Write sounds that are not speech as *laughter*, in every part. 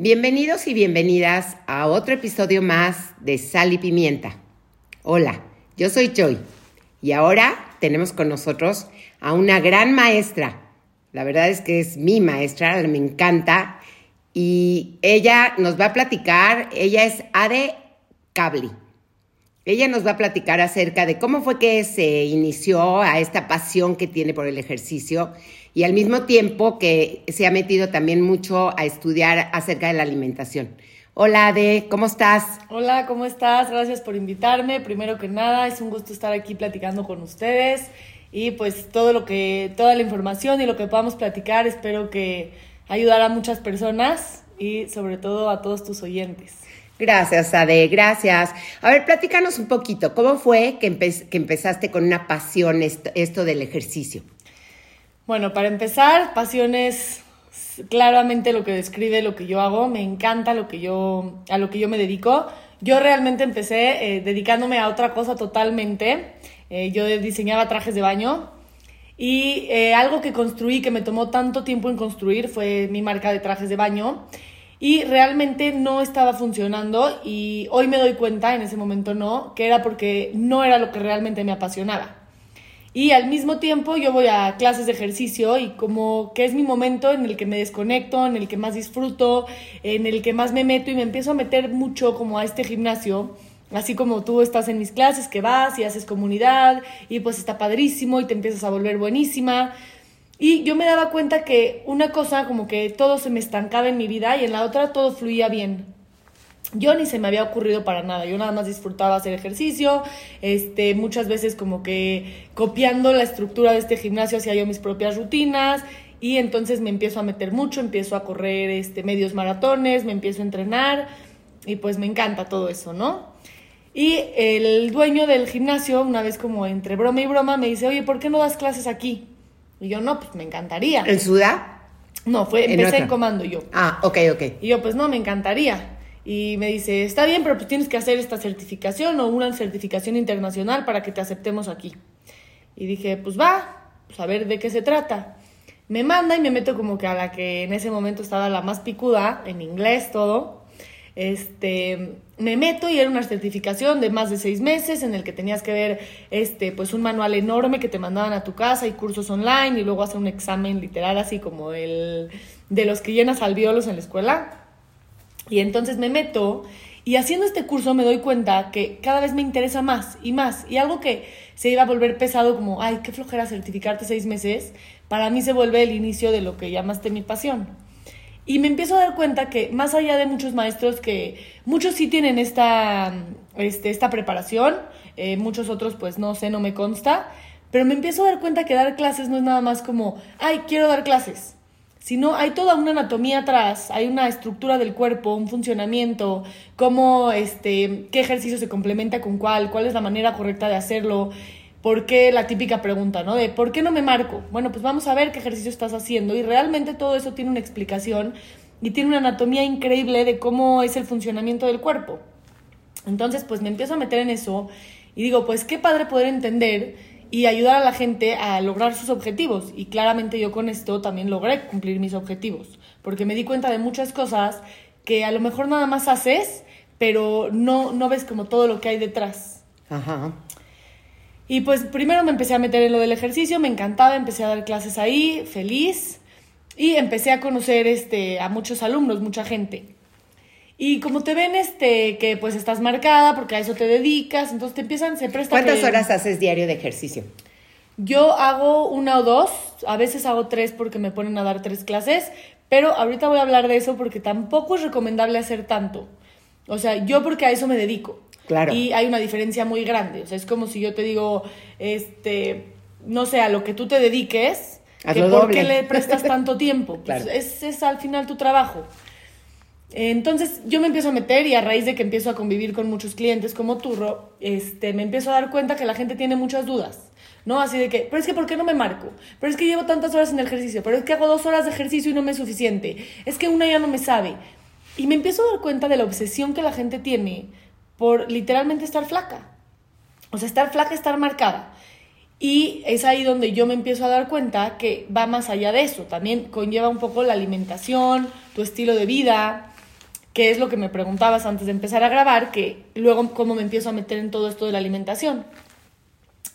Bienvenidos y bienvenidas a otro episodio más de Sal y Pimienta. Hola, yo soy Joy y ahora tenemos con nosotros a una gran maestra. La verdad es que es mi maestra, me encanta. Y ella nos va a platicar, ella es Ade Cabli. Ella nos va a platicar acerca de cómo fue que se inició a esta pasión que tiene por el ejercicio y al mismo tiempo que se ha metido también mucho a estudiar acerca de la alimentación. Hola, Ade, ¿cómo estás? Hola, ¿cómo estás? Gracias por invitarme. Primero que nada, es un gusto estar aquí platicando con ustedes y pues todo lo que toda la información y lo que podamos platicar, espero que ayudará a muchas personas y sobre todo a todos tus oyentes. Gracias, Ade, gracias. A ver, platícanos un poquito, ¿cómo fue que, empezaste con una pasión esto, del ejercicio? Bueno, para empezar, pasión es claramente lo que describe lo que yo hago, me encanta lo que yo, a lo que yo me dedico. Yo realmente empecé eh, dedicándome a otra cosa totalmente. Eh, yo diseñaba trajes de baño y eh, algo que construí, que me tomó tanto tiempo en construir, fue mi marca de trajes de baño y realmente no estaba funcionando y hoy me doy cuenta, en ese momento no, que era porque no era lo que realmente me apasionaba. Y al mismo tiempo yo voy a clases de ejercicio y como que es mi momento en el que me desconecto, en el que más disfruto, en el que más me meto y me empiezo a meter mucho como a este gimnasio. Así como tú estás en mis clases, que vas y haces comunidad y pues está padrísimo y te empiezas a volver buenísima. Y yo me daba cuenta que una cosa como que todo se me estancaba en mi vida y en la otra todo fluía bien. Yo ni se me había ocurrido para nada, yo nada más disfrutaba hacer ejercicio, este, muchas veces como que copiando la estructura de este gimnasio hacía yo mis propias rutinas y entonces me empiezo a meter mucho, empiezo a correr este, medios maratones, me empiezo a entrenar y pues me encanta todo eso, ¿no? Y el dueño del gimnasio, una vez como entre broma y broma, me dice, oye, ¿por qué no das clases aquí? Y yo, no, pues me encantaría. ¿En Sudá? No, fue, empecé en, comando yo. Ah, ok, ok. Y yo, pues no, me encantaría. Y me dice, está bien, pero pues tienes que hacer esta certificación o una certificación internacional para que te aceptemos aquí. Y dije, pues va, pues a ver de qué se trata. Me manda y me meto como que a la que en ese momento estaba la más picuda, en inglés todo este, me meto y era una certificación de más de seis meses en el que tenías que ver este, pues un manual enorme que te mandaban a tu casa y cursos online y luego hacer un examen literal así como el de los que llenas alveolos en la escuela. Y entonces me meto y haciendo este curso me doy cuenta que cada vez me interesa más y más. Y algo que se iba a volver pesado como, ay, qué flojera certificarte seis meses, para mí se vuelve el inicio de lo que llamaste mi pasión. Y me empiezo a dar cuenta que más allá de muchos maestros que muchos sí tienen esta, este, esta preparación, eh, muchos otros pues no sé, no me consta, pero me empiezo a dar cuenta que dar clases no es nada más como, ay, quiero dar clases, sino hay toda una anatomía atrás, hay una estructura del cuerpo, un funcionamiento, cómo, este, qué ejercicio se complementa con cuál, cuál es la manera correcta de hacerlo, ¿Por qué la típica pregunta, ¿no? De ¿por qué no me marco? Bueno, pues vamos a ver qué ejercicio estás haciendo y realmente todo eso tiene una explicación y tiene una anatomía increíble de cómo es el funcionamiento del cuerpo. Entonces, pues me empiezo a meter en eso y digo, pues qué padre poder entender y ayudar a la gente a lograr sus objetivos. Y claramente yo con esto también logré cumplir mis objetivos, porque me di cuenta de muchas cosas que a lo mejor nada más haces, pero no, no ves como todo lo que hay detrás. Ajá. Y pues primero me empecé a meter en lo del ejercicio, me encantaba, empecé a dar clases ahí, feliz, y empecé a conocer este, a muchos alumnos, mucha gente. Y como te ven, este, que pues estás marcada porque a eso te dedicas, entonces te empiezan, se presta. ¿Cuántas horas haces diario de ejercicio? Yo hago una o dos, a veces hago tres porque me ponen a dar tres clases, pero ahorita voy a hablar de eso porque tampoco es recomendable hacer tanto. O sea, yo porque a eso me dedico. Y hay una diferencia muy grande. O sea, es como si yo te digo, este, no sé, a lo que tú te dediques, ¿por qué le prestas *laughs* tanto tiempo? Pues es, es al final tu trabajo. Entonces yo me empiezo a meter y a raíz de que empiezo a convivir con muchos clientes como Turro, este, me empiezo a dar cuenta que la gente tiene muchas dudas, ¿no? Así de que, pero es que ¿por qué no me marco? Pero es que llevo tantas horas en el ejercicio, pero es que hago dos horas de ejercicio y no me es suficiente, es que una ya no me sabe. Y me empiezo a dar cuenta de la obsesión que la gente tiene por literalmente estar flaca. O sea, estar flaca, estar marcada. Y es ahí donde yo me empiezo a dar cuenta que va más allá de eso. También conlleva un poco la alimentación, tu estilo de vida. que es lo que me preguntabas antes de empezar a grabar, que luego cómo me empiezo a meter en todo esto de la alimentación.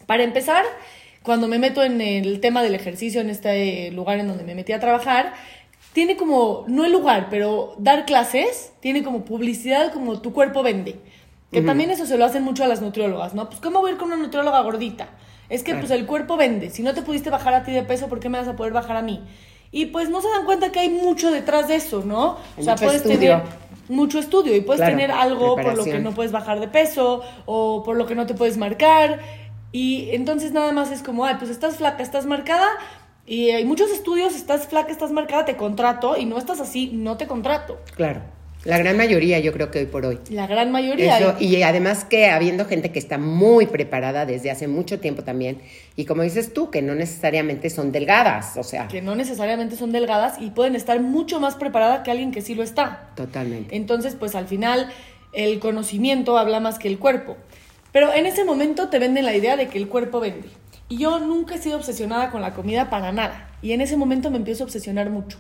Para empezar, cuando me meto en el tema del ejercicio, en este lugar en donde me metí a trabajar, tiene como, no el lugar, pero dar clases, tiene como publicidad como tu cuerpo vende. Que también eso se lo hacen mucho a las nutriólogas, ¿no? Pues ¿cómo voy a ir con una nutrióloga gordita? Es que pues el cuerpo vende. Si no te pudiste bajar a ti de peso, ¿por qué me vas a poder bajar a mí? Y pues no se dan cuenta que hay mucho detrás de eso, ¿no? o sea, puedes tener mucho estudio y puedes tener algo por lo que no puedes bajar de peso o por lo que no te puedes marcar. Y entonces nada más es como, ay, pues estás flaca, estás marcada, y hay muchos estudios, estás flaca, estás marcada, te contrato, y no estás así, no te contrato. Claro. La gran mayoría, yo creo que hoy por hoy. La gran mayoría. y además que habiendo gente que está muy preparada desde hace mucho tiempo también, y como dices tú, que no necesariamente son delgadas, o sea. Que no necesariamente son delgadas y pueden estar mucho más preparada que alguien que sí lo está. Totalmente. Entonces, pues al final, el conocimiento habla más que el cuerpo. Pero en ese momento te venden la idea de que el cuerpo vende. Y yo nunca he sido obsesionada con la comida para nada. Y en ese momento me empiezo a obsesionar mucho.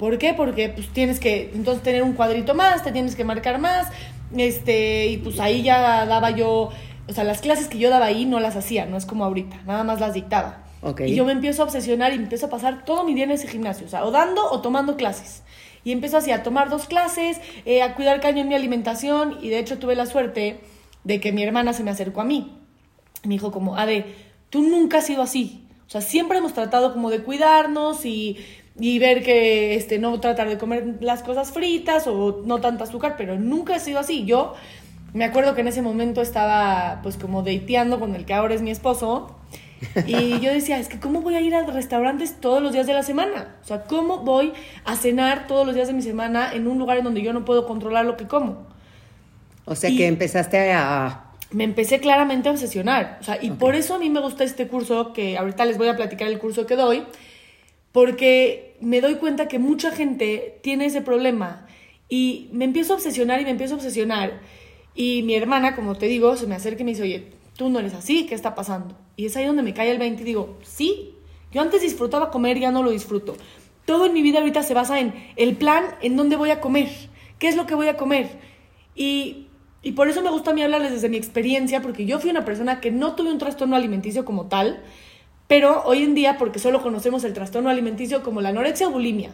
¿Por qué? Porque pues tienes que entonces tener un cuadrito más, te tienes que marcar más, este, y pues ahí ya daba yo, o sea, las clases que yo daba ahí no las hacía, no es como ahorita, nada más las dictaba. Y yo me empiezo a obsesionar y empiezo a pasar todo mi día en ese gimnasio, o sea, o dando o tomando clases. Y empiezo así a tomar dos clases, eh, a cuidar caño en mi alimentación, y de hecho tuve la suerte de que mi hermana se me acercó a mí. Me dijo como, Ade, tú nunca has sido así. O sea, siempre hemos tratado como de cuidarnos y, y, ver que este, no tratar de comer las cosas fritas o no tanta azúcar, pero nunca he sido así. Yo me acuerdo que en ese momento estaba pues como dateando con el que ahora es mi esposo y yo decía, es que ¿cómo voy a ir a restaurantes todos los días de la semana? O sea, ¿cómo voy a cenar todos los días de mi semana en un lugar en donde yo no puedo controlar lo que como? O sea, que empezaste a me empecé claramente a obsesionar. O sea, y por eso a mí me gusta este curso, que ahorita les voy a platicar el curso que doy, porque me doy cuenta que mucha gente tiene ese problema y me empiezo a obsesionar y me empiezo a obsesionar. Y mi hermana, como te digo, se me acerca y me dice, oye, tú no eres así, ¿qué está pasando? Y es ahí donde me cae el 20 y digo, sí, yo antes disfrutaba comer, ya no lo disfruto. Todo en mi vida ahorita se basa en el plan, en dónde voy a comer, qué es lo que voy a comer. Y y por eso me gusta a mí hablarles desde mi experiencia, porque yo fui una persona que no tuve un trastorno alimenticio como tal, pero hoy en día, porque solo conocemos el trastorno alimenticio como la anorexia o bulimia,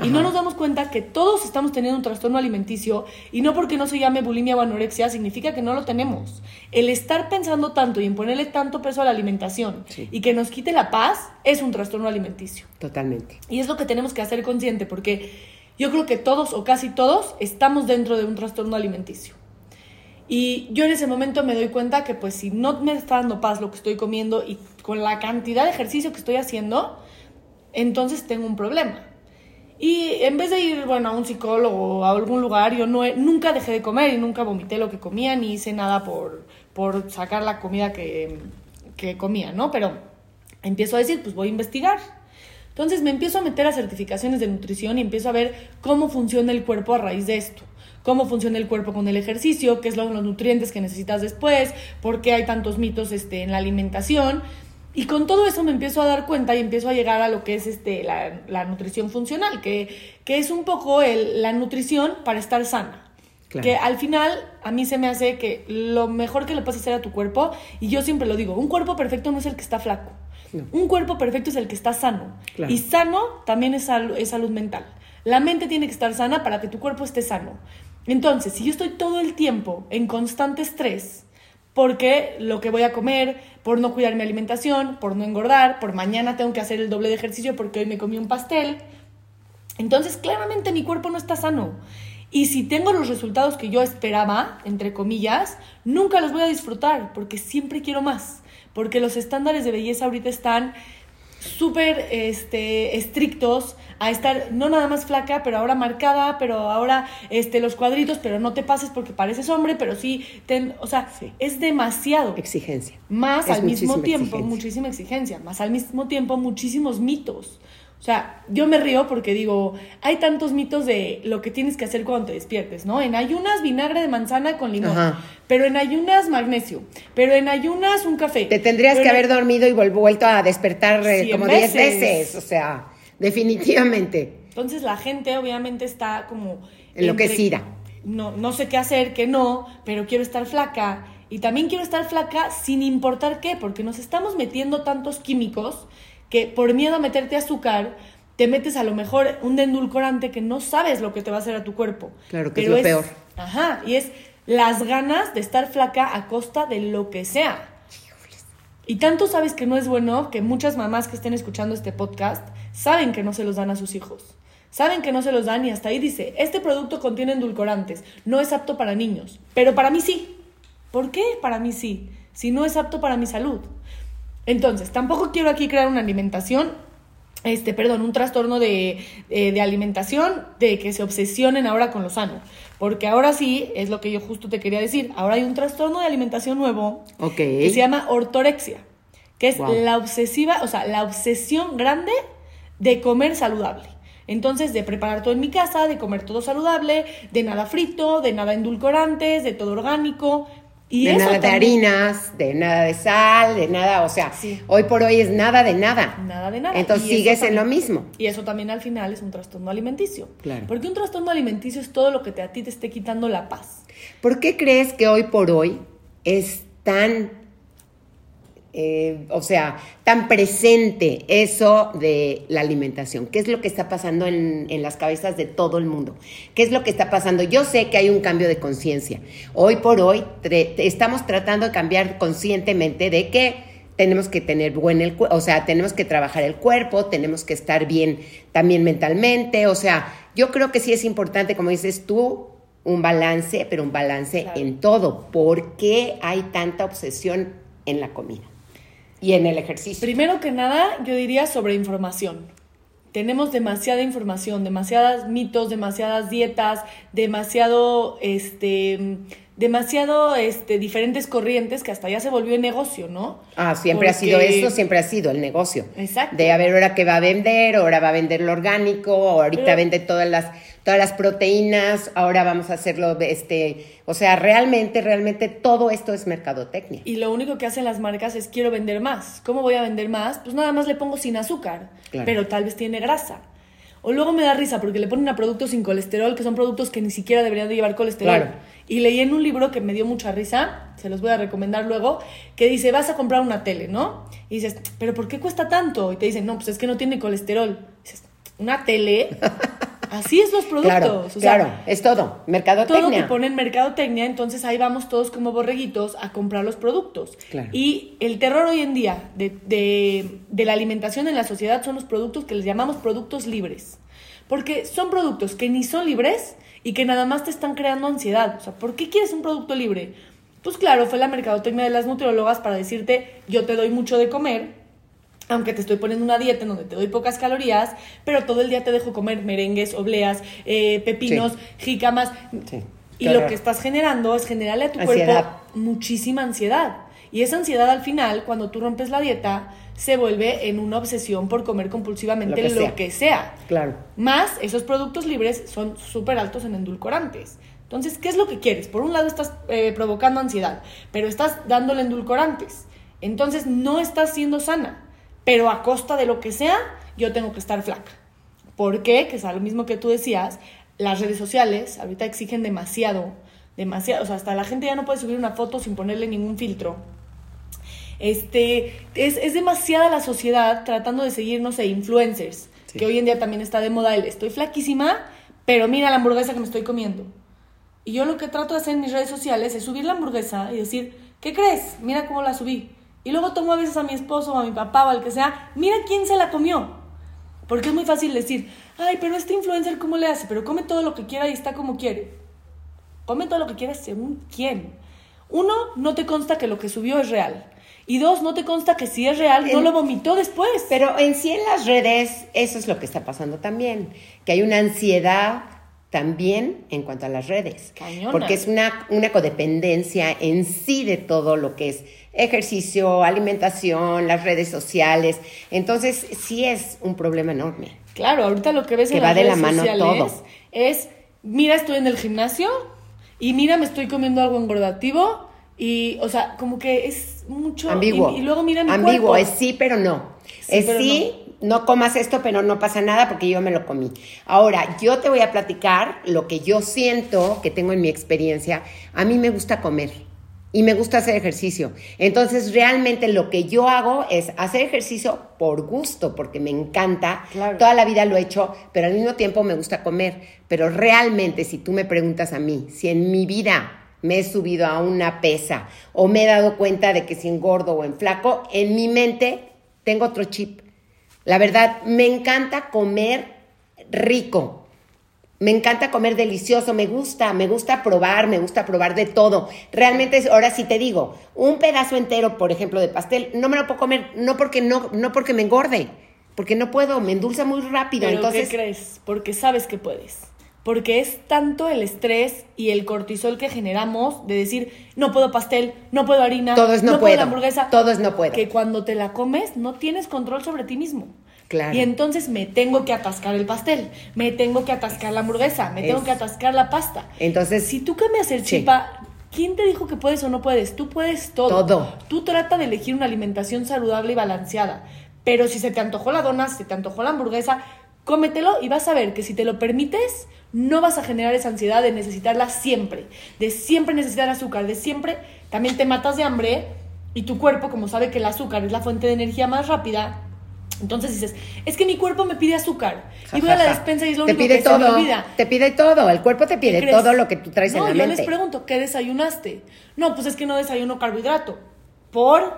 y no nos damos cuenta que todos estamos teniendo un trastorno alimenticio y no porque no se llame bulimia o anorexia significa que no lo tenemos. El estar pensando tanto y en ponerle tanto peso a la alimentación y que nos quite la paz es un trastorno alimenticio. Totalmente. Y es lo que tenemos que hacer consciente porque yo creo que todos o casi todos estamos dentro de un trastorno alimenticio. Y yo en ese momento me doy cuenta que pues si no me está dando paz lo que estoy comiendo y con la cantidad de ejercicio que estoy haciendo, entonces tengo un problema. Y en vez de ir, bueno, a un psicólogo o a algún lugar, yo no nunca dejé de comer y nunca vomité lo que comía ni hice nada por, por sacar la comida que, que comía, ¿no? Pero empiezo a decir, pues voy a investigar. Entonces me empiezo a meter a certificaciones de nutrición y empiezo a ver cómo funciona el cuerpo a raíz de esto cómo funciona el cuerpo con el ejercicio, qué son los nutrientes que necesitas después, por qué hay tantos mitos este, en la alimentación. Y con todo eso me empiezo a dar cuenta y empiezo a llegar a lo que es este, la, nutrición funcional, que, que, es un poco el, la nutrición para estar sana. Que al final a mí se me hace que lo mejor que le puedes hacer a tu cuerpo, y yo siempre lo digo, un cuerpo perfecto no es el que está flaco. Un cuerpo perfecto es el que está sano. Y sano también es, es salud mental. La mente tiene que estar sana para que tu cuerpo esté sano. Entonces, si yo estoy todo el tiempo en constante estrés, porque lo que voy a comer, por no cuidar mi alimentación, por no engordar, por mañana tengo que hacer el doble de ejercicio porque hoy me comí un pastel, entonces claramente mi cuerpo no está sano. Y si tengo los resultados que yo esperaba, entre comillas, nunca los voy a disfrutar porque siempre quiero más. Porque los estándares de belleza ahorita están súper este, estrictos a estar no nada más flaca, pero ahora marcada, pero ahora este, los cuadritos, pero no te pases porque pareces hombre, pero sí, ten, o sea, es demasiado. Exigencia. Más al mismo tiempo, muchísima exigencia, más al mismo tiempo muchísimos mitos. O sea, yo me río porque digo, hay tantos mitos de lo que tienes que hacer cuando te despiertes, ¿no? En ayunas vinagre de manzana con limón, pero en ayunas magnesio, pero en ayunas un café. Te tendrías que haber dormido y vuelto a despertar eh, como 10 veces, o sea, definitivamente. Entonces la gente obviamente está como... Enloquecida. no, no sé qué hacer, qué no, pero quiero estar flaca. Y también quiero estar flaca sin importar qué, porque nos estamos metiendo tantos químicos que por miedo a meterte azúcar, te metes a lo mejor un endulcorante que no sabes lo que te va a hacer a tu cuerpo. Claro, que es lo peor. Ajá, y es las ganas de estar flaca a costa de lo que sea. Y tanto sabes que no es bueno que muchas mamás que estén escuchando este podcast saben que no se los dan a sus hijos. Saben que no se los dan y hasta ahí dice, este producto contiene endulcorantes, no es apto para niños, pero para mí sí. ¿Por qué para mí sí? Si no es apto para mi salud. Entonces, tampoco quiero aquí crear una alimentación este, perdón, un trastorno de, eh, de, alimentación, de que se obsesionen ahora con lo sano. Porque ahora sí, es lo que yo justo te quería decir, ahora hay un trastorno de alimentación nuevo que se llama ortorexia, que es la obsesiva, o sea, la obsesión grande de comer saludable. Entonces, de preparar todo en mi casa, de comer todo saludable, de nada frito, de nada endulcorantes, de todo orgánico, de nada de harinas, de nada de sal, de nada, o sea, hoy por hoy es nada de nada. Nada de nada. Entonces sigues en lo mismo. Y eso también al final es un trastorno alimenticio. Claro. Porque un trastorno alimenticio es todo lo que te, a ti te esté quitando la paz. ¿Por qué crees que hoy por hoy es tan eh, o sea, tan presente eso de la alimentación? ¿Qué es lo que está pasando en, las cabezas de todo el mundo? ¿Qué es lo que está pasando? Yo sé que hay un cambio de conciencia. Hoy por hoy estamos tratando de cambiar conscientemente de que tenemos que tener buen el o sea, tenemos que trabajar el cuerpo, tenemos que estar bien también mentalmente, o sea, yo creo que sí es importante, como dices tú, un balance, pero un balance en todo. ¿Por qué hay tanta obsesión en la comida? Y en el ejercicio. Primero que nada, yo diría sobre información. Tenemos demasiada información, demasiados mitos, demasiadas dietas, demasiado, este, demasiado, este, diferentes corrientes que hasta ya se volvió negocio, ¿no? Ah, siempre ha sido eso, siempre ha sido el negocio. Exacto. De a ver ahora qué va a vender, ahora va a vender lo orgánico, ahorita vende todas las todas las proteínas, ahora vamos a hacerlo, este, o sea, realmente, realmente todo esto es mercadotecnia. Y lo único que hacen las marcas es quiero vender más. ¿Cómo voy a vender más? Pues nada más le pongo sin azúcar, pero tal vez tiene grasa. O luego me da risa porque le ponen a productos sin colesterol, que son productos que ni siquiera deberían de llevar colesterol. Y leí en un libro que me dio mucha risa, se los voy a recomendar luego, que dice, vas a comprar una tele, ¿no? Y dices, ¿pero por qué cuesta tanto? Y te dicen, no, pues es que no tiene colesterol. dices, ¿una tele? *laughs* Así es los productos. Claro, es todo. Mercadotecnia. Todo te ponen mercadotecnia, entonces ahí vamos todos como borreguitos a comprar los productos. Y el terror hoy en día de, de, la alimentación en la sociedad son los productos que les llamamos productos libres. Porque son productos que ni son libres y que nada más te están creando ansiedad. O sea, ¿por qué quieres un producto libre? Pues claro, fue la mercadotecnia de las nutriólogas para decirte, yo te doy mucho de comer, aunque te estoy poniendo una dieta en donde te doy pocas calorías, pero todo el día te dejo comer merengues, obleas, eh, pepinos, jícamas. Y lo que estás generando es generarle a tu cuerpo muchísima ansiedad. Y esa ansiedad al final, cuando tú rompes la dieta, se vuelve en una obsesión por comer compulsivamente lo que, sea. Claro. Más, esos productos libres son súper altos en endulcorantes. Entonces, ¿qué es lo que quieres? Por un lado estás eh, provocando ansiedad, pero estás dándole endulcorantes. Entonces, no estás siendo sana pero a costa de lo que sea, yo tengo que estar flaca. ¿Por qué? Que es lo mismo que tú decías, las redes sociales ahorita exigen demasiado, demasiado, o sea, hasta la gente ya no puede subir una foto sin ponerle ningún filtro. Este, es, es demasiada la sociedad tratando de seguirnos e influencers, que hoy en día también está de moda el estoy flaquísima, pero mira la hamburguesa que me estoy comiendo. Y yo lo que trato de hacer en mis redes sociales es subir la hamburguesa y decir, ¿qué crees? Mira cómo la subí. Y luego tomo a veces a mi esposo o a mi papá o al que sea, mira quién se la comió. Porque es muy fácil decir, ay, pero este influencer, ¿cómo le hace? Pero come todo lo que quiera y está como quiere. Come todo lo que quiera según quién. Uno, no te consta que lo que subió es real. Y dos, no te consta que si es real, no lo vomitó después. Pero en sí en las redes, eso es lo que está pasando también. Que hay una ansiedad también en cuanto a las redes. Porque es una, una codependencia en sí de todo lo que es ejercicio, alimentación, las redes sociales. Entonces, sí es un problema enorme. Claro, ahorita lo que ves en va las de redes la mano todo. es, mira, estoy en el gimnasio y mira, me estoy comiendo algo engordativo y, o sea, como que es mucho ambiguo. Y, luego mira mi ambiguo, es sí pero no. es sí, no comas esto, pero no pasa nada porque yo me lo comí. Ahora, yo te voy a platicar lo que yo siento que tengo en mi experiencia. A mí me gusta comer y me gusta hacer ejercicio. Entonces, realmente lo que yo hago es hacer ejercicio por gusto, porque me encanta. Toda la vida lo he hecho, pero al mismo tiempo me gusta comer. Pero realmente, si tú me preguntas a mí, si en mi vida me he subido a una pesa o me he dado cuenta de que si engordo o en flaco, en mi mente tengo otro chip. La verdad, me encanta comer rico. Me encanta comer delicioso, me gusta, me gusta probar, me gusta probar de todo. Realmente, ahora sí te digo, un pedazo entero, por ejemplo, de pastel, no me lo puedo comer, no porque no, no porque me engorde, porque no puedo, me endulza muy rápido. ¿Pero entonces, ¿qué crees? Porque sabes que puedes. Porque es tanto el estrés y el cortisol que generamos de decir, no puedo pastel, no puedo harina, todo es no, no puedo, puedo hamburguesa. Todo es no puedo. Que cuando te la comes no tienes control sobre ti mismo. Claro. Y entonces me tengo que atascar el pastel, me tengo que atascar la hamburguesa, me tengo que atascar la pasta. Entonces, Si tú cambias el Sí. chip a, ¿quién te dijo que puedes o no puedes? Tú puedes todo. Todo. Tú trata de elegir una alimentación saludable y balanceada. Pero si se te antojó la dona, si se te antojó la hamburguesa, cómetelo y vas a ver que si te lo permites, no vas a generar esa ansiedad de necesitarla siempre, de siempre necesitar azúcar, de siempre también te matas de hambre y tu cuerpo, como sabe que el azúcar es la fuente de energía más rápida, entonces dices, es que mi cuerpo me pide azúcar. y voy a la despensa y es lo te único pide que todo, se me olvida. Te pide todo, el cuerpo te ¿Qué pide todo lo que tú traes no, en la yo mente. les pregunto, ¿qué desayunaste? No, pues es que no desayuno carbohidrato. ¿Por?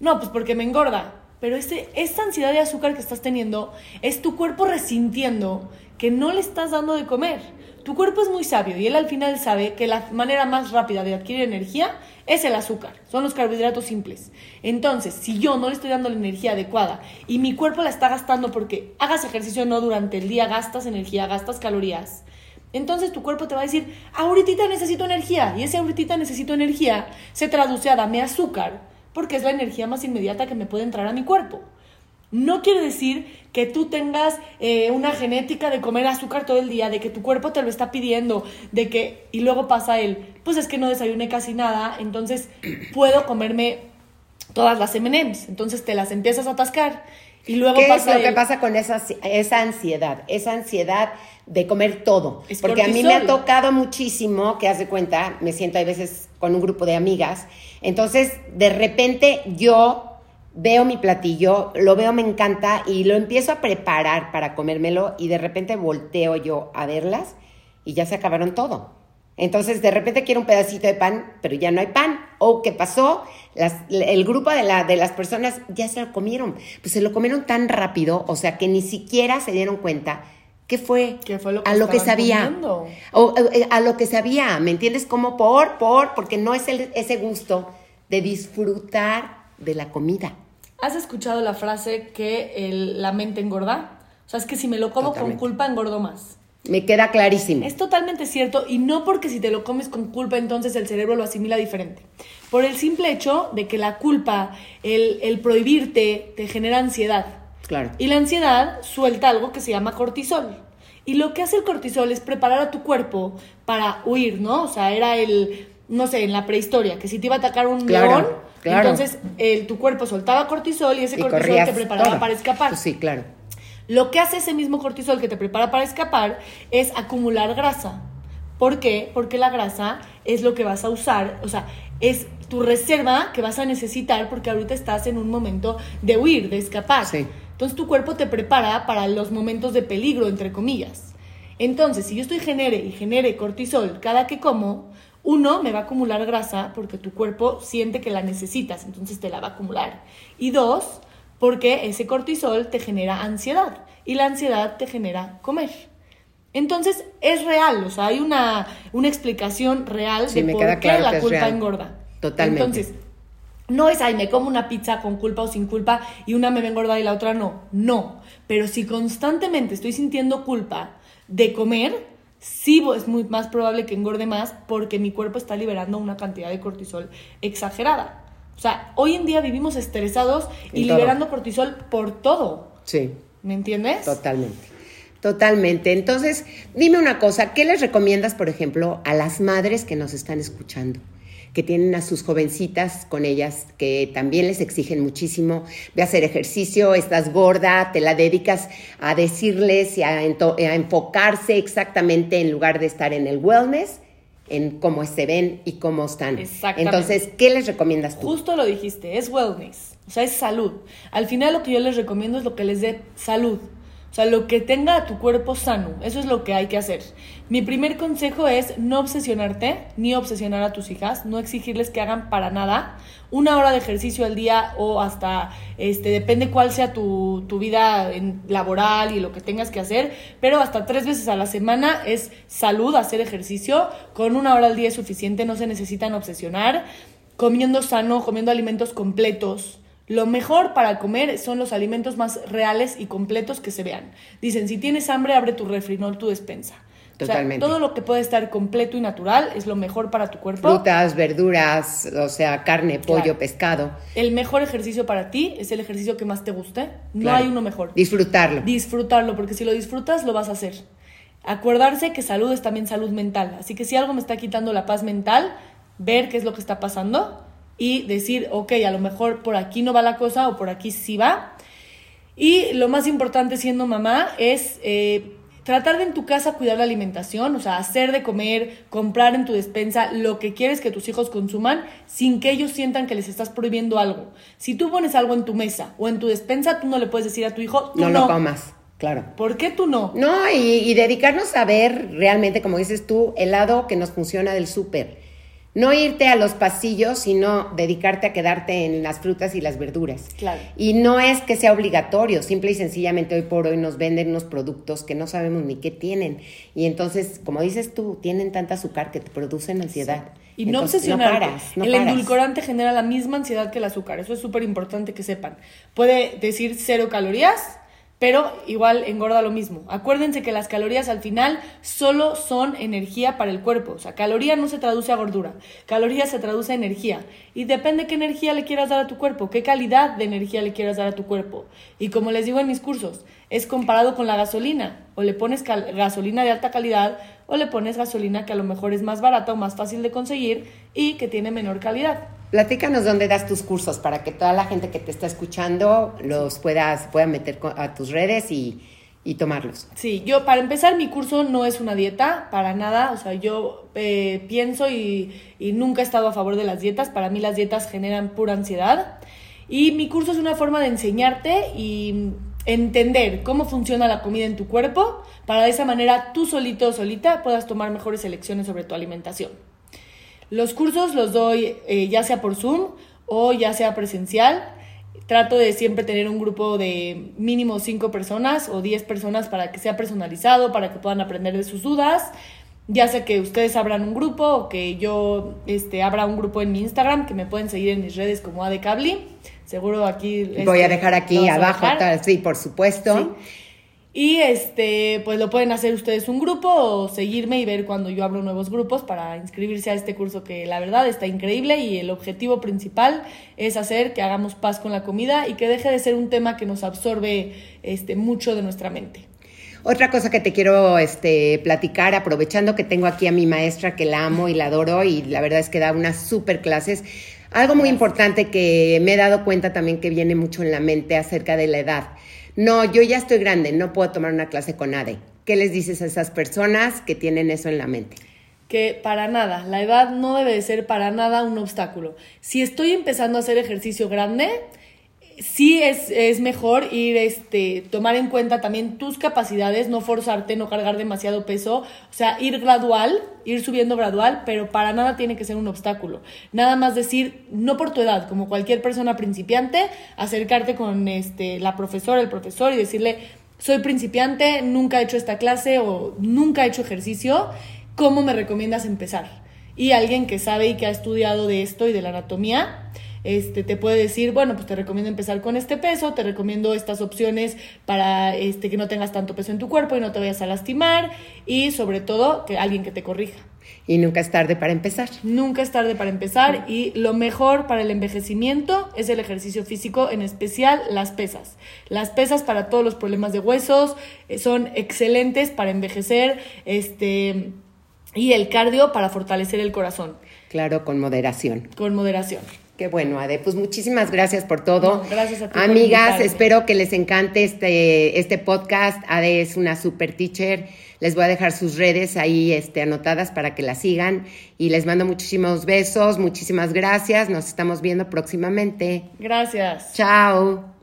No, pues porque me engorda. Pero ese, esa ansiedad de azúcar que estás teniendo es tu cuerpo resintiendo que no le estás dando de comer. Tu cuerpo es muy sabio y él al final sabe que la manera más rápida de adquirir energía es el azúcar, son los carbohidratos simples. Entonces, si yo no le estoy dando la energía adecuada y mi cuerpo la está gastando porque hagas ejercicio o no durante el día, gastas energía, gastas calorías, entonces tu cuerpo te va a decir, ahorita necesito energía. Y ese ahorita necesito energía se traduce a dame azúcar, porque es la energía más inmediata que me puede entrar a mi cuerpo. No quiere decir que tú tengas eh, una genética de comer azúcar todo el día, de que tu cuerpo te lo está pidiendo, de que, y luego pasa él, pues es que no desayuné casi nada, entonces puedo comerme todas las M&M's, entonces te las empiezas a atascar. Y luego ¿Qué es lo que pasa con esa, esa ansiedad? Esa ansiedad de comer todo. Es Porque a mí me ha tocado muchísimo, que haz de cuenta, me siento a veces con un grupo de amigas, entonces de repente yo veo mi platillo, lo veo, me encanta y lo empiezo a preparar para comérmelo y de repente volteo yo a verlas y ya se acabaron todo. Entonces, de repente quiero un pedacito de pan, pero ya no hay pan. O ¿qué pasó? Las- el grupo de, la, de las personas ya se lo comieron. Pues se lo comieron tan rápido, o sea, que ni siquiera se dieron cuenta qué fue, ¿Qué fue lo que a lo que sabía. O, eh, a lo que sabía, ¿me entiendes? Como por, por, porque no es el- ese gusto de disfrutar de la comida. ¿Has escuchado la frase que el- la mente engorda? O sea, es que si me lo como Totalmente. con culpa, engordo más. Me queda clarísimo. Es totalmente cierto y no porque si te lo comes con culpa entonces el cerebro lo asimila diferente. Por el simple hecho de que la culpa, el, el prohibirte, te genera ansiedad. Claro. Y la ansiedad suelta algo que se llama cortisol. Y lo que hace el cortisol es preparar a tu cuerpo para huir, ¿no? O sea, era el, no sé, en la prehistoria, que si te iba a atacar un Claro, león, claro. entonces el- tu cuerpo soltaba cortisol y ese Y cortisol te preparaba todo. para escapar. Pues sí, claro. Lo que hace ese mismo cortisol que te prepara para escapar es acumular grasa. ¿Por qué? Porque la grasa es lo que vas a usar, o sea, es tu reserva que vas a necesitar porque ahorita estás en un momento de huir, de escapar. Sí. Entonces tu cuerpo te prepara para los momentos de peligro, entre comillas. Entonces, si yo estoy genere y genere cortisol cada que como, uno, me va a acumular grasa porque tu cuerpo siente que la necesitas, entonces te la va a acumular. Y dos, porque ese cortisol te genera ansiedad y la ansiedad te genera comer. Entonces, es real, o sea, hay una, una explicación real Sí, de por qué claro la que culpa engorda. Totalmente. Entonces, no es, ay, me como una pizza con culpa o sin culpa y una me va a engordar y la otra no. No. Pero si constantemente estoy sintiendo culpa de comer, sí es muy más probable que engorde más porque mi cuerpo está liberando una cantidad de cortisol exagerada. O sea, hoy en día vivimos estresados y En todo. liberando cortisol por todo. Sí. ¿Me entiendes? Totalmente. Totalmente. Entonces, dime una cosa, ¿qué les recomiendas, por ejemplo, a las madres que nos están escuchando? que tienen a sus jovencitas con ellas, que también les exigen muchísimo. Ve a hacer ejercicio, estás gorda, te la dedicas a decirles y a, a enfocarse exactamente en lugar de estar en el wellness en cómo se ven y cómo están. Entonces, ¿qué les recomiendas tú? Justo lo dijiste, es wellness, o sea, es salud. Al final lo que yo les recomiendo es lo que les dé salud. O sea, lo que tenga tu cuerpo sano, eso es lo que hay que hacer. Mi primer consejo es no obsesionarte ni obsesionar a tus hijas, no exigirles que hagan para nada. Una hora de ejercicio al día o hasta, este, depende cuál sea tu, tu vida laboral y lo que tengas que hacer, pero hasta tres veces a la semana es salud hacer ejercicio, con una hora al día es suficiente, no se necesitan obsesionar, comiendo sano, comiendo alimentos completos, lo mejor para comer son los alimentos más reales y completos que se vean. Dicen, si tienes hambre, abre tu refri, no tu despensa. Totalmente. todo lo que puede estar completo y natural es lo mejor para tu cuerpo. Frutas, verduras, o sea, carne, pollo, pescado. El mejor ejercicio para ti es el ejercicio que más te guste. No hay uno mejor. Disfrutarlo. Disfrutarlo, porque si lo disfrutas, lo vas a hacer. Acordarse que salud es también salud mental. Así que si algo me está quitando la paz mental, ver qué es lo que está pasando y decir, ok, a lo mejor por aquí no va la cosa o por aquí sí va. Y lo más importante siendo mamá es eh, tratar de en tu casa cuidar la alimentación, o sea, hacer de comer, comprar en tu despensa lo que quieres que tus hijos consuman sin que ellos sientan que les estás prohibiendo algo. Si tú pones algo en tu mesa o en tu despensa, tú no le puedes decir a tu hijo, no, no lo comas. Claro. ¿Por qué tú no? No, y, y dedicarnos a ver realmente, como dices tú, el lado que nos funciona del súper no irte a los pasillos, sino dedicarte a quedarte en las frutas y las verduras. Claro. Y no es que sea obligatorio, simple y sencillamente hoy por hoy nos venden unos productos que no sabemos ni qué tienen. Y entonces, como dices tú, tienen tanta azúcar que te producen ansiedad. Y no obsesionarte. el endulcorante genera la misma ansiedad que el azúcar. Eso es súper importante que sepan. Puede decir cero calorías, pero igual engorda lo mismo. Acuérdense que las calorías al final solo son energía para el cuerpo. O sea, caloría no se traduce a gordura, caloría se traduce a energía. Y depende qué energía le quieras dar a tu cuerpo, qué calidad de energía le quieras dar a tu cuerpo. Y como les digo en mis cursos, es comparado con la gasolina. O le pones gasolina de alta calidad o le pones gasolina que a lo mejor es más barata o más fácil de conseguir y que tiene menor calidad. Platícanos dónde das tus cursos para que toda la gente que te está escuchando los puedas pueda meter a tus redes y, tomarlos. Sí, yo para empezar mi curso no es una dieta, para nada, o sea, yo eh, pienso y, y, nunca he estado a favor de las dietas, para mí las dietas generan pura ansiedad y mi curso es una forma de enseñarte y entender cómo funciona la comida en tu cuerpo para de esa manera tú solito o solita puedas tomar mejores elecciones sobre tu alimentación. Los cursos los doy eh, ya sea por Zoom o ya sea presencial. Trato de siempre tener un grupo de mínimo 5 personas o 10 personas para que sea personalizado, para que puedan aprender de sus dudas. Ya sea que ustedes abran un grupo o que yo este, abra un grupo en mi Instagram, que me pueden seguir en mis redes como Adecabli. Seguro aquí... Voy a este, dejar aquí abajo, sí, por supuesto. Y este, pues lo pueden hacer ustedes un grupo o seguirme y ver cuando yo abro nuevos grupos para inscribirse a este curso que la verdad está increíble y el objetivo principal es hacer que hagamos paz con la comida y que deje de ser un tema que nos absorbe este, mucho de nuestra mente. Otra cosa que te quiero este, platicar, aprovechando que tengo aquí a mi maestra que la amo y la adoro y la verdad es que da unas super clases. Algo muy importante que me he dado cuenta también que viene mucho en la mente acerca de la edad no, yo ya estoy grande, no puedo tomar una clase con nadie. ¿Qué les dices a esas personas que tienen eso en la mente? Que para nada, la edad no debe de ser para nada un obstáculo. Si estoy empezando a hacer ejercicio grande, sí es, es, mejor ir, este, tomar en cuenta también tus capacidades, no forzarte, no cargar demasiado peso, o sea, ir gradual, ir subiendo gradual, pero para nada tiene que ser un obstáculo. Nada más decir, no por tu edad, como cualquier persona principiante, acercarte con este, la profesora, el profesor y decirle, soy principiante, nunca he hecho esta clase o nunca he hecho ejercicio, ¿cómo me recomiendas empezar? Y alguien que sabe y que ha estudiado de esto y de la anatomía, este, te puede decir, bueno, pues te recomiendo empezar con este peso, te recomiendo estas opciones para este, que no tengas tanto peso en tu cuerpo y no te vayas a lastimar y sobre todo que alguien que te corrija. Y nunca es tarde para empezar. Nunca es tarde para empezar y lo mejor para el envejecimiento es el ejercicio físico, en especial las pesas. Las pesas para todos los problemas de huesos eh, son excelentes para envejecer, este Y el cardio para fortalecer el corazón. Claro, con moderación. Con moderación. Qué bueno, Ade. Pues muchísimas gracias por todo. No, gracias a ti Amigas, espero que les encante este, este podcast. Ade es una super teacher. Les voy a dejar sus redes ahí este, anotadas para que la sigan. Y les mando muchísimos besos, muchísimas gracias. Nos estamos viendo próximamente. Gracias. Chao.